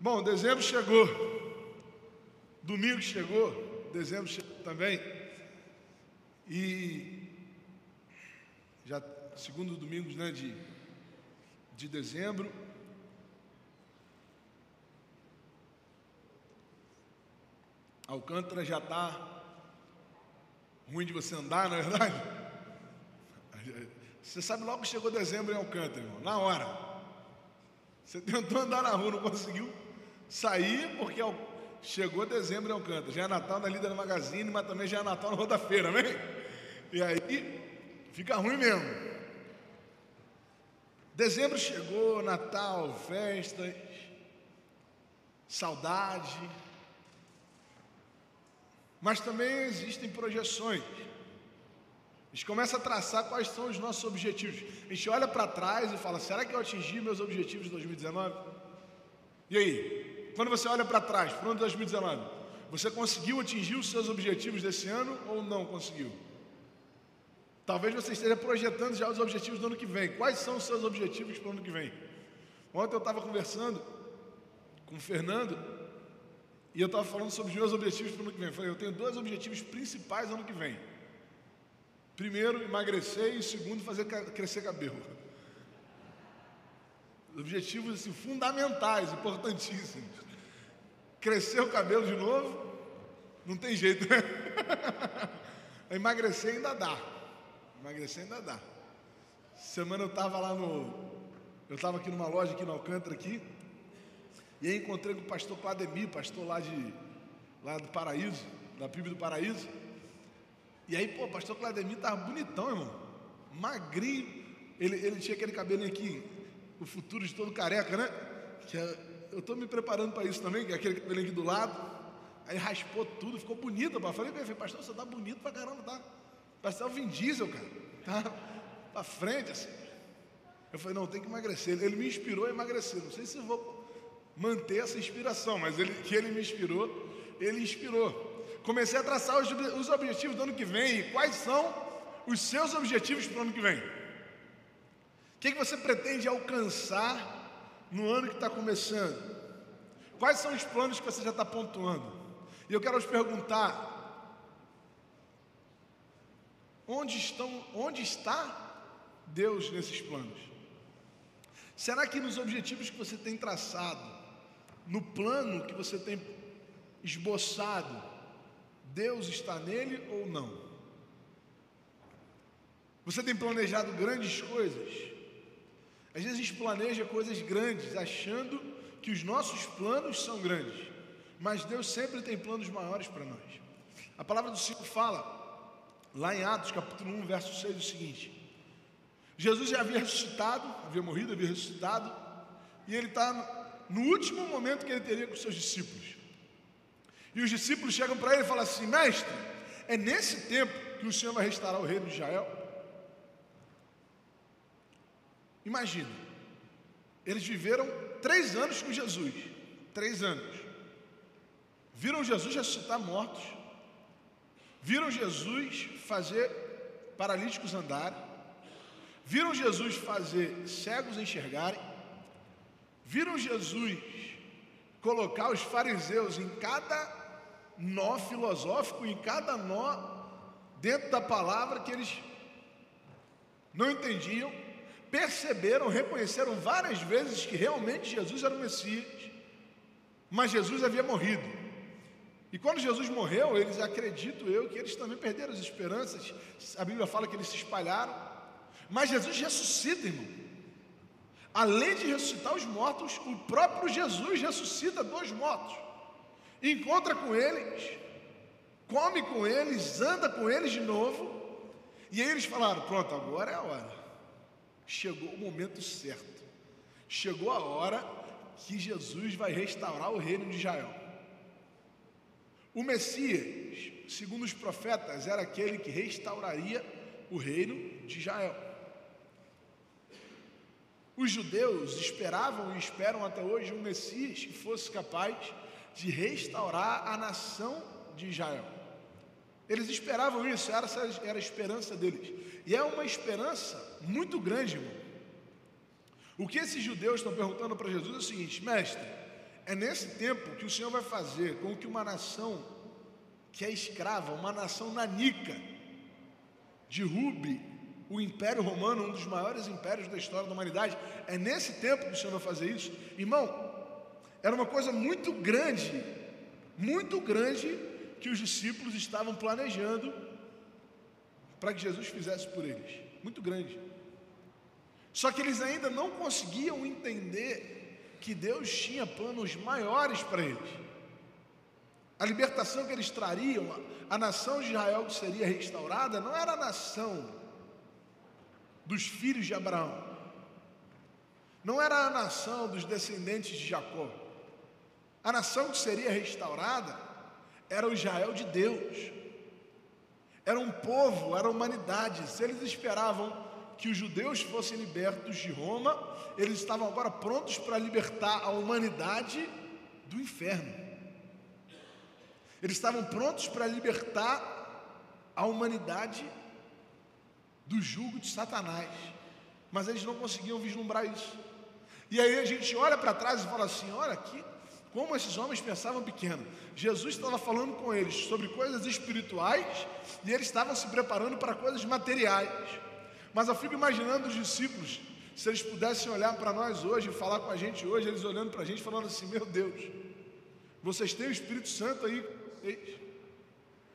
Bom, dezembro chegou. Domingo chegou, dezembro chegou também. E já segundo domingo né, de, de dezembro. Alcântara já está ruim de você andar, não é verdade? Você sabe logo que chegou dezembro em Alcântara, irmão, na hora. Você tentou andar na rua, não conseguiu sair porque chegou dezembro em Alcântara. Já é Natal na Líder Magazine, mas também já é Natal na Roda Feira, amém? E aí fica ruim mesmo. Dezembro chegou, Natal, festas, saudade. Mas também existem projeções. A gente começa a traçar quais são os nossos objetivos. A gente olha para trás e fala: será que eu atingi meus objetivos de 2019? E aí? Quando você olha para trás, para o ano de 2019, você conseguiu atingir os seus objetivos desse ano ou não conseguiu? Talvez você esteja projetando já os objetivos do ano que vem. Quais são os seus objetivos para o ano que vem? Ontem eu estava conversando com o Fernando e eu estava falando sobre os meus objetivos para o ano que vem. Eu falei, eu tenho dois objetivos principais no ano que vem. Primeiro, emagrecer e segundo, fazer crescer cabelo. Objetivos assim, fundamentais, importantíssimos. Crescer o cabelo de novo, não tem jeito, né? Emagrecer ainda dá. Emagrecer ainda dá. Semana eu estava lá no. Eu estava aqui numa loja aqui no Alcântara aqui. E aí encontrei com o pastor Clademir, pastor lá de lá do Paraíso, da PIB do Paraíso. E aí, pô, o pastor Clademir tava bonitão, irmão. Magrinho. Ele, ele tinha aquele cabelo aqui, o futuro de todo careca, né? Que é, eu estou me preparando para isso também, é aquele cabelo aqui do lado. Aí raspou tudo, ficou bonito. Eu falei, pastor, você tá bonito pra caramba, tá? Parece o Vin Diesel, cara. Tá pra frente, assim. Eu falei, não, tem que emagrecer. Ele me inspirou a emagrecer. Não sei se vou manter essa inspiração, mas ele, que ele me inspirou, ele inspirou. Comecei a traçar os, os objetivos do ano que vem. E quais são os seus objetivos para o ano que vem? O que, que você pretende alcançar no ano que está começando? Quais são os planos que você já está pontuando? E eu quero te perguntar: onde, estão, onde está Deus nesses planos? Será que nos objetivos que você tem traçado, no plano que você tem esboçado, Deus está nele ou não? Você tem planejado grandes coisas? Às vezes a gente planeja coisas grandes, achando que os nossos planos são grandes, mas Deus sempre tem planos maiores para nós. A palavra do Senhor fala, lá em Atos capítulo 1, verso 6, o seguinte: Jesus já havia ressuscitado, havia morrido, havia ressuscitado, e ele está no último momento que ele teria com seus discípulos. E os discípulos chegam para ele e falam assim: Mestre, é nesse tempo que o Senhor vai restaurar o reino de Israel? Imagina, eles viveram três anos com Jesus, três anos. Viram Jesus ressuscitar mortos, viram Jesus fazer paralíticos andarem, viram Jesus fazer cegos enxergarem, viram Jesus colocar os fariseus em cada nó filosófico em cada nó dentro da palavra que eles não entendiam, perceberam, reconheceram várias vezes que realmente Jesus era o Messias, mas Jesus havia morrido. E quando Jesus morreu, eles acredito eu que eles também perderam as esperanças. A Bíblia fala que eles se espalharam. Mas Jesus ressuscita, irmão. Além de ressuscitar os mortos, o próprio Jesus ressuscita dos mortos encontra com eles, come com eles, anda com eles de novo. E aí eles falaram: pronto, agora é a hora. Chegou o momento certo. Chegou a hora que Jesus vai restaurar o reino de Israel. O Messias, segundo os profetas, era aquele que restauraria o reino de Israel. Os judeus esperavam e esperam até hoje um Messias que fosse capaz de restaurar a nação de Israel. Eles esperavam isso, era, era a esperança deles. E é uma esperança muito grande, irmão. O que esses judeus estão perguntando para Jesus é o seguinte: mestre, É nesse tempo que o Senhor vai fazer com que uma nação que é escrava, uma nação nanica, derrube o Império Romano, um dos maiores impérios da história da humanidade. É nesse tempo que o Senhor vai fazer isso. Irmão, era uma coisa muito grande, muito grande que os discípulos estavam planejando para que Jesus fizesse por eles. Muito grande. Só que eles ainda não conseguiam entender que Deus tinha planos maiores para eles. A libertação que eles trariam, a nação de Israel que seria restaurada, não era a nação dos filhos de Abraão, não era a nação dos descendentes de Jacó. A nação que seria restaurada era o Israel de Deus, era um povo, era a humanidade. Se eles esperavam que os judeus fossem libertos de Roma, eles estavam agora prontos para libertar a humanidade do inferno. Eles estavam prontos para libertar a humanidade do jugo de Satanás, mas eles não conseguiam vislumbrar isso. E aí a gente olha para trás e fala assim: olha aqui, como esses homens pensavam pequeno. Jesus estava falando com eles sobre coisas espirituais e eles estavam se preparando para coisas materiais. Mas eu fico imaginando os discípulos, se eles pudessem olhar para nós hoje, falar com a gente hoje, eles olhando para a gente, falando assim: Meu Deus, vocês têm o Espírito Santo aí.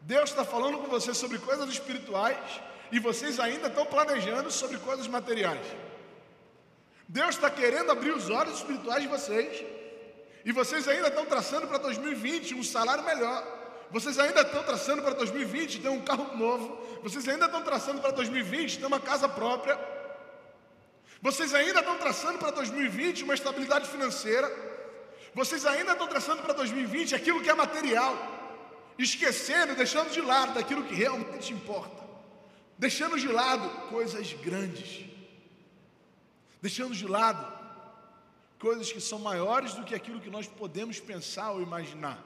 Deus está falando com vocês sobre coisas espirituais e vocês ainda estão planejando sobre coisas materiais. Deus está querendo abrir os olhos espirituais de vocês e vocês ainda estão traçando para 2020 um salário melhor. Vocês ainda estão traçando para 2020 ter um carro novo. Vocês ainda estão traçando para 2020 ter uma casa própria. Vocês ainda estão traçando para 2020 uma estabilidade financeira. Vocês ainda estão traçando para 2020 aquilo que é material, esquecendo, deixando de lado daquilo que realmente importa, deixando de lado coisas grandes, deixando de lado coisas que são maiores do que aquilo que nós podemos pensar ou imaginar.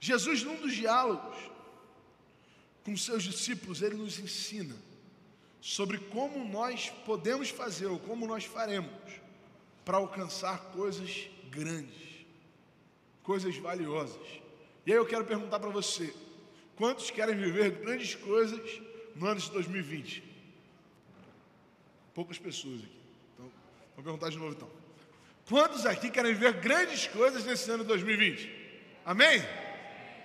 Jesus, num dos diálogos com seus discípulos, ele nos ensina sobre como nós podemos fazer ou como nós faremos para alcançar coisas grandes, coisas valiosas. E aí eu quero perguntar para você: quantos querem viver grandes coisas no ano de 2020? Poucas pessoas aqui. Vou perguntar de novo então. Quantos aqui querem ver grandes coisas nesse ano de 2020? Amém?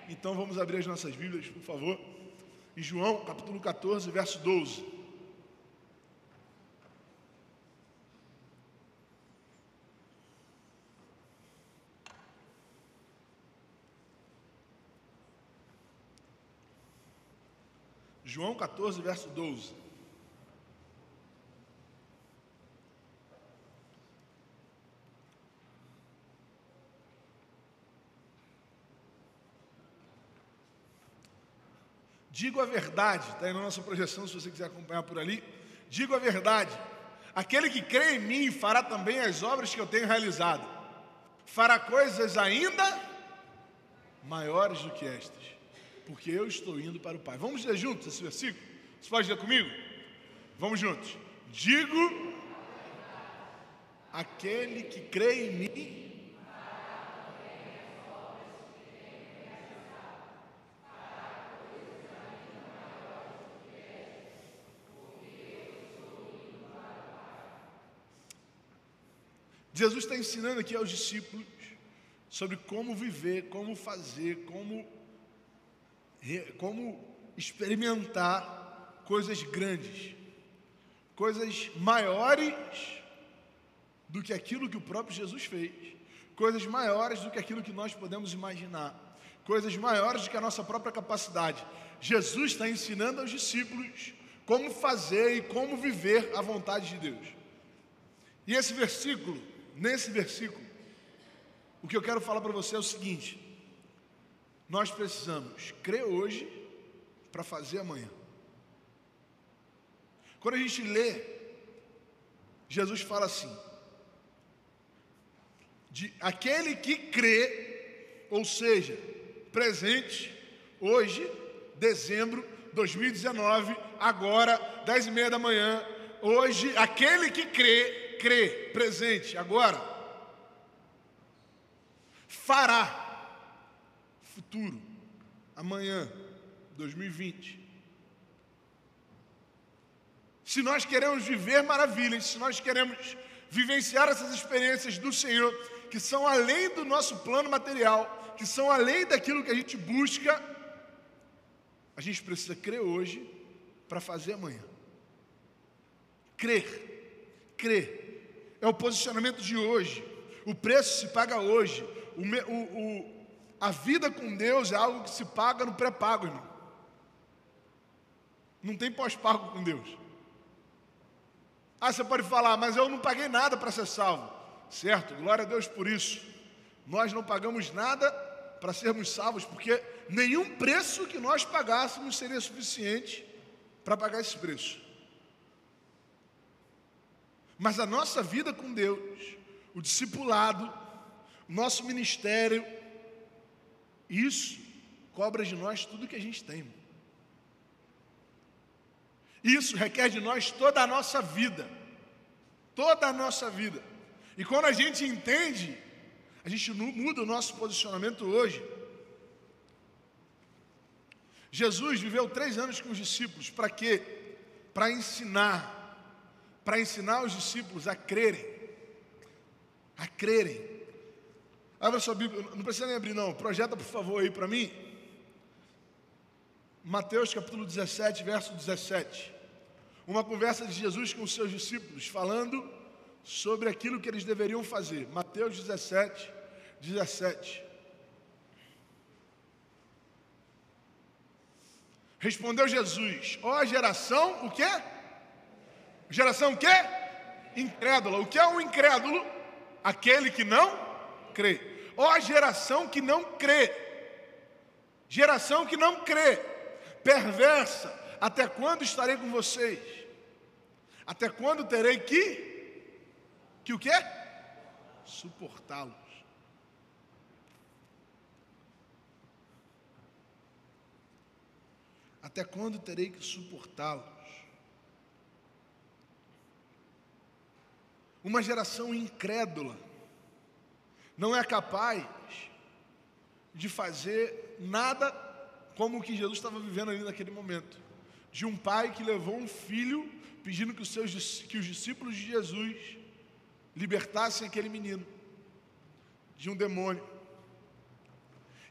Então vamos abrir as nossas Bíblias, por favor. Em João, capítulo 14, verso 12. João 14, verso 12. Digo a verdade, está aí na nossa projeção, se você quiser acompanhar por ali. Digo a verdade: aquele que crê em mim fará também as obras que eu tenho realizado, fará coisas ainda maiores do que estas, porque eu estou indo para o Pai. Vamos ler juntos esse versículo? Você pode ler comigo? Vamos juntos. Digo: aquele que crê em mim Jesus está ensinando aqui aos discípulos sobre como viver, como fazer, como, como experimentar coisas grandes, coisas maiores do que aquilo que o próprio Jesus fez, coisas maiores do que aquilo que nós podemos imaginar, coisas maiores do que a nossa própria capacidade. Jesus está ensinando aos discípulos como fazer e como viver a vontade de Deus. E esse versículo nesse versículo, o que eu quero falar para você é o seguinte: nós precisamos crer hoje para fazer amanhã. Quando a gente lê, Jesus fala assim: de aquele que crê, ou seja, presente, hoje, dezembro 2019, agora, dez e meia da manhã, hoje, aquele que crê crê, presente, agora, fará futuro, amanhã, 2020. Se nós queremos viver maravilhas, se nós queremos vivenciar essas experiências do Senhor, que são além do nosso plano material, que são além daquilo que a gente busca, a gente precisa crer hoje para fazer amanhã. Crer, crer. É o posicionamento de hoje. O preço se paga hoje. O, o, o, a vida com Deus é algo que se paga no pré-pago, irmão. Não tem pós-pago com Deus. Ah, você pode falar, mas eu não paguei nada para ser salvo. Certo, glória a Deus por isso. Nós não pagamos nada para sermos salvos, porque nenhum preço que nós pagássemos seria suficiente para pagar esse preço. Mas a nossa vida com Deus, o discipulado, o nosso ministério, isso cobra de nós tudo que a gente tem. Isso requer de nós toda a nossa vida. Toda a nossa vida. E quando a gente entende, a gente muda o nosso posicionamento hoje. Jesus viveu três anos com os discípulos, para quê? Para ensinar, para ensinar os discípulos a crerem, a crerem. Abra sua Bíblia, não precisa nem abrir não, projeta por favor aí para mim. Mateus capítulo 17, verso 17. Uma conversa de Jesus com os seus discípulos, falando sobre aquilo que eles deveriam fazer. Mateus 17, 17. Respondeu Jesus: Ó oh, geração, o quê? Geração o quê? Incrédula. O que é um incrédulo? Aquele que não crê. Ó oh, geração que não crê. Geração que não crê. Perversa. Até quando estarei com vocês? Até quando terei que que o quê? Suportá-los. Até quando terei que suportá-los? Uma geração incrédula não é capaz de fazer nada como o que Jesus estava vivendo ali naquele momento. De um pai que levou um filho pedindo que os, seus, que os discípulos de Jesus libertassem aquele menino de um demônio.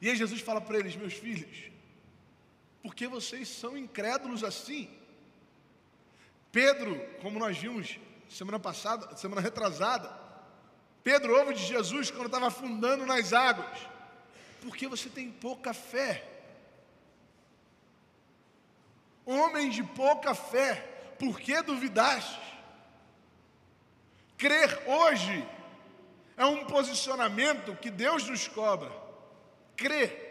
E aí Jesus fala para eles: Meus filhos, por que vocês são incrédulos assim? Pedro, como nós vimos semana passada, semana retrasada, Pedro ouve de Jesus quando estava afundando nas águas. Porque você tem pouca fé. Homem de pouca fé, por que duvidaste? Crer hoje é um posicionamento que Deus nos cobra. Crer.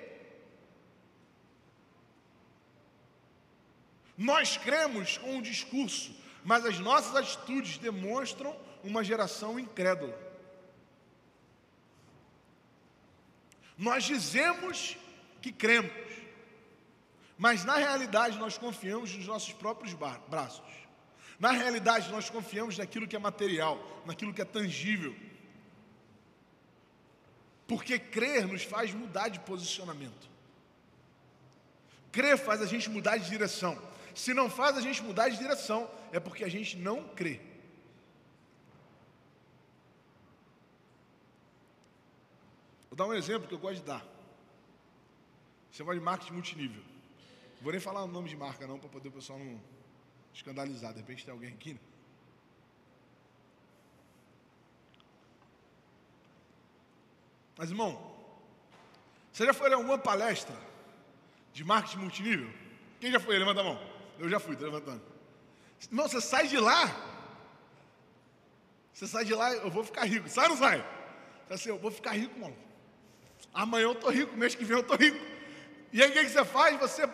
Nós cremos com o discurso, mas as nossas atitudes demonstram uma geração incrédula. Nós dizemos que cremos, mas na realidade nós confiamos nos nossos próprios braços. Na realidade, nós confiamos naquilo que é material, naquilo que é tangível. Porque crer nos faz mudar de posicionamento. Crer faz a gente mudar de direção. Se não faz a gente mudar de direção, é porque a gente não crê. Vou dar um exemplo que eu gosto de dar. Você vai de marketing multinível. Não vou nem falar o nome de marca não, para poder o pessoal não escandalizado. De repente tem alguém aqui. Né? Mas, irmão, você já foi a alguma palestra de marketing multinível? Quem já foi? Levanta a mão. Eu já fui, estou levantando. Não, você sai de lá. Você sai de lá, eu vou ficar rico. Sai ou não sai? Você assim, eu vou ficar rico, mano. Amanhã eu estou rico, mês que vem eu estou rico. E aí o que você faz? Você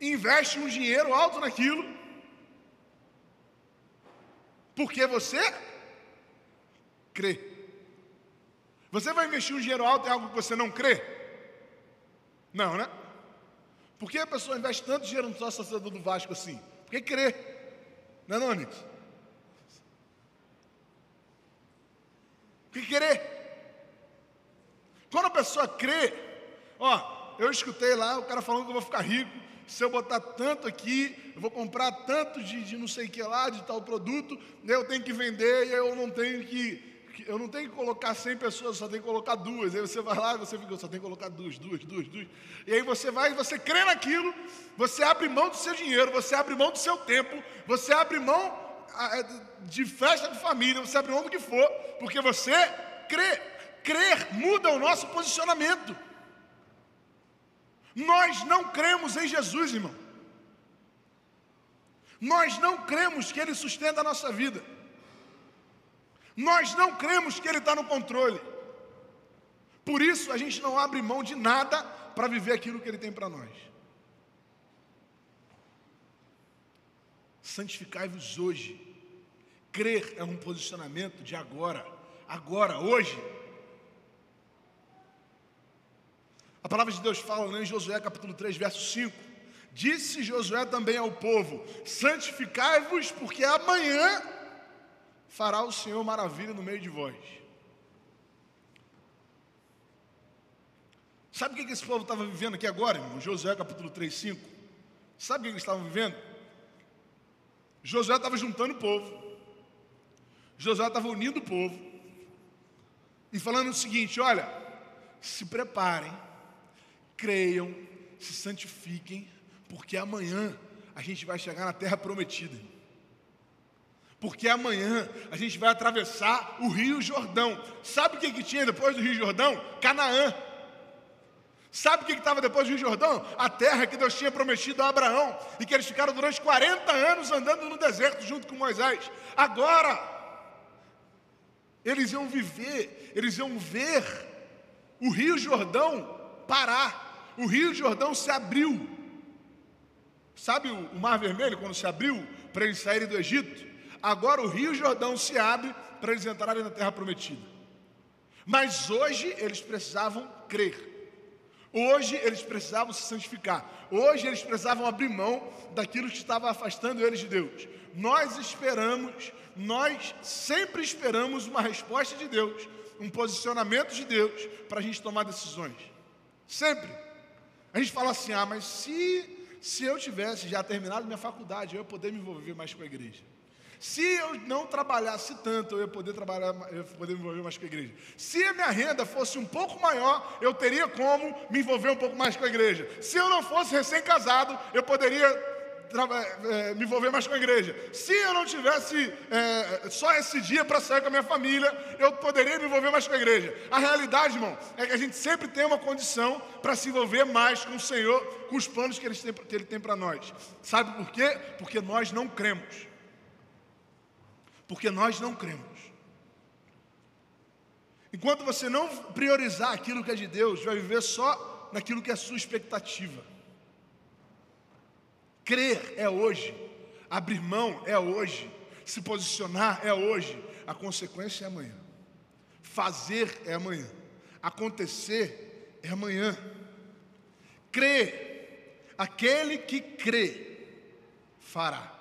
investe um dinheiro alto naquilo, porque você crê. Você vai investir um dinheiro alto em algo que você não crê? Não, né? Por que a pessoa investe tanto dinheiro no sócio torcedor do Vasco assim? Porque crê. Não é não, Onyx? Porque crê. pessoa crê, ó, eu escutei lá o cara falando que eu vou ficar rico, se eu botar tanto aqui, eu vou comprar tanto de, de não sei o que lá, de tal produto, eu tenho que vender e eu não tenho que eu não tenho que colocar 100 pessoas, só tenho que colocar duas. Aí você vai lá e você fica, só tenho que colocar duas, duas, duas, duas. E aí você vai e você crê naquilo, você abre mão do seu dinheiro, você abre mão do seu tempo, você abre mão de festa de família, você abre mão do que for, porque você crê. Crer muda o nosso posicionamento. Nós não cremos em Jesus, irmão. Nós não cremos que Ele sustenta a nossa vida. Nós não cremos que Ele está no controle. Por isso a gente não abre mão de nada para viver aquilo que Ele tem para nós. Santificai-vos hoje. Crer é um posicionamento de agora, agora, hoje. A palavra de Deus fala né, em Josué capítulo 3, verso 5. Disse Josué também ao povo: Santificai-vos, porque amanhã fará o Senhor maravilha no meio de vós. Sabe o que esse povo estava vivendo aqui agora, irmão? Josué capítulo 3, 5. Sabe o que eles estavam vivendo? Josué estava juntando o povo. Josué estava unindo o povo. E falando o seguinte: olha, se preparem, creiam, se santifiquem, porque amanhã a gente vai chegar na terra prometida. Porque amanhã a gente vai atravessar o Rio Jordão. Sabe o que, que tinha depois do Rio Jordão? Canaã. Sabe o que estava depois do Rio Jordão? A terra que Deus tinha prometido a Abraão e que eles ficaram durante 40 anos andando no deserto junto com Moisés. Agora, eles iam viver, eles iam ver o Rio Jordão parar. O Rio Jordão se abriu. Sabe o Mar Vermelho quando se abriu para eles saírem do Egito? Agora o Rio Jordão se abre para eles entrarem na terra prometida. Mas hoje eles precisavam crer. Hoje eles precisavam se santificar. Hoje eles precisavam abrir mão daquilo que estava afastando eles de Deus. Nós esperamos, nós sempre esperamos uma resposta de Deus, um posicionamento de Deus para a gente tomar decisões. Sempre. A gente fala assim: ah, mas se, se eu tivesse já terminado minha faculdade, eu ia poder me envolver mais com a igreja. Se eu não trabalhasse tanto, eu ia poder trabalhar, eu ia poder me envolver mais com a igreja. Se a minha renda fosse um pouco maior, eu teria como me envolver um pouco mais com a igreja. Se eu não fosse recém-casado, eu poderia é, me envolver mais com a igreja. Se eu não tivesse é, só esse dia para sair com a minha família, eu poderia me envolver mais com a igreja. A realidade, irmão, é que a gente sempre tem uma condição para se envolver mais com o Senhor, com os planos que Ele tem, que ele tem para nós. Sabe por quê? Porque nós não cremos. Porque nós não cremos. Enquanto você não priorizar aquilo que é de Deus, vai viver só naquilo que é sua expectativa. Crer é hoje, abrir mão é hoje, se posicionar é hoje, a consequência é amanhã. Fazer é amanhã, acontecer é amanhã. Crer, aquele que crê, fará.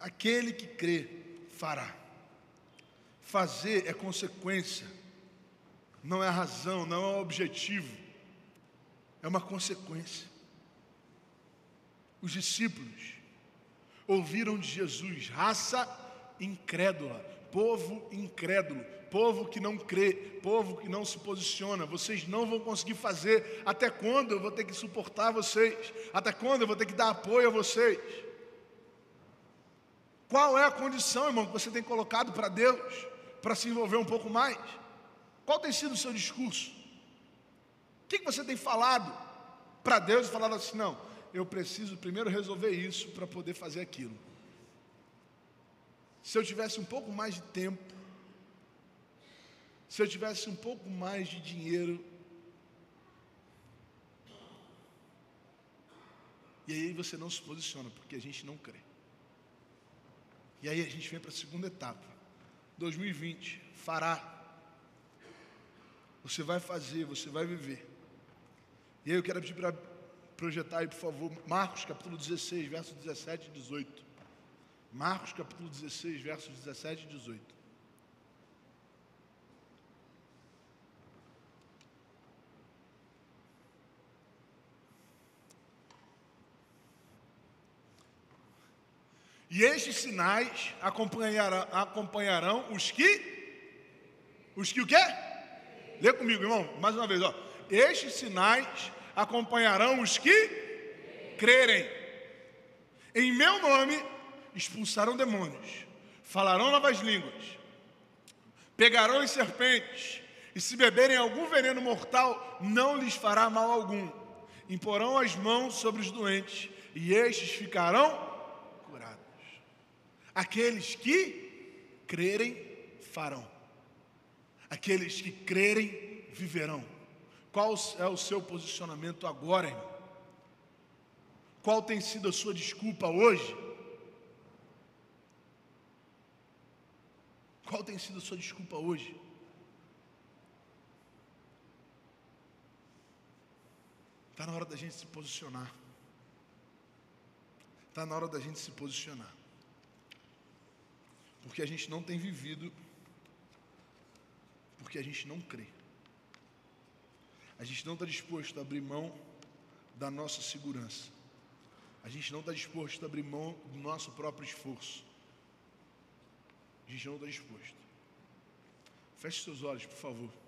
Aquele que crê, fará. Fazer é consequência, não é razão, não é objetivo, é uma consequência. Os discípulos ouviram de Jesus, raça incrédula, povo incrédulo, povo que não crê, povo que não se posiciona. Vocês não vão conseguir fazer. Até quando eu vou ter que suportar vocês? Até quando eu vou ter que dar apoio a vocês? Qual é a condição, irmão, que você tem colocado para Deus para se envolver um pouco mais? Qual tem sido o seu discurso? O que você tem falado para Deus e falado assim, não, eu preciso primeiro resolver isso para poder fazer aquilo. Se eu tivesse um pouco mais de tempo, se eu tivesse um pouco mais de dinheiro, e aí você não se posiciona, porque a gente não crê. E aí a gente vem para a segunda etapa. 2020, fará. Você vai fazer, você vai viver. E aí eu quero pedir para projetar aí, por favor, Marcos capítulo 16, versos 17 e 18. Marcos capítulo 16, versos 17 e 18. E estes sinais acompanharão, acompanharão os que? Os que o quê? Lê comigo, irmão, mais uma vez, ó. Estes sinais acompanharão os que crerem. Em meu nome expulsarão demônios, falarão novas línguas, pegarão em serpentes, e se beberem algum veneno mortal, não lhes fará mal algum. Imporão as mãos sobre os doentes, e estes ficarão. Aqueles que crerem farão. Aqueles que crerem viverão. Qual é o seu posicionamento agora, irmão? Qual tem sido a sua desculpa hoje? Qual tem sido a sua desculpa hoje? Está na hora da gente se posicionar. Está na hora da gente se posicionar. Porque a gente não tem vivido, porque a gente não crê. A gente não está disposto a abrir mão da nossa segurança. A gente não está disposto a abrir mão do nosso próprio esforço. A gente não está disposto. Feche seus olhos, por favor.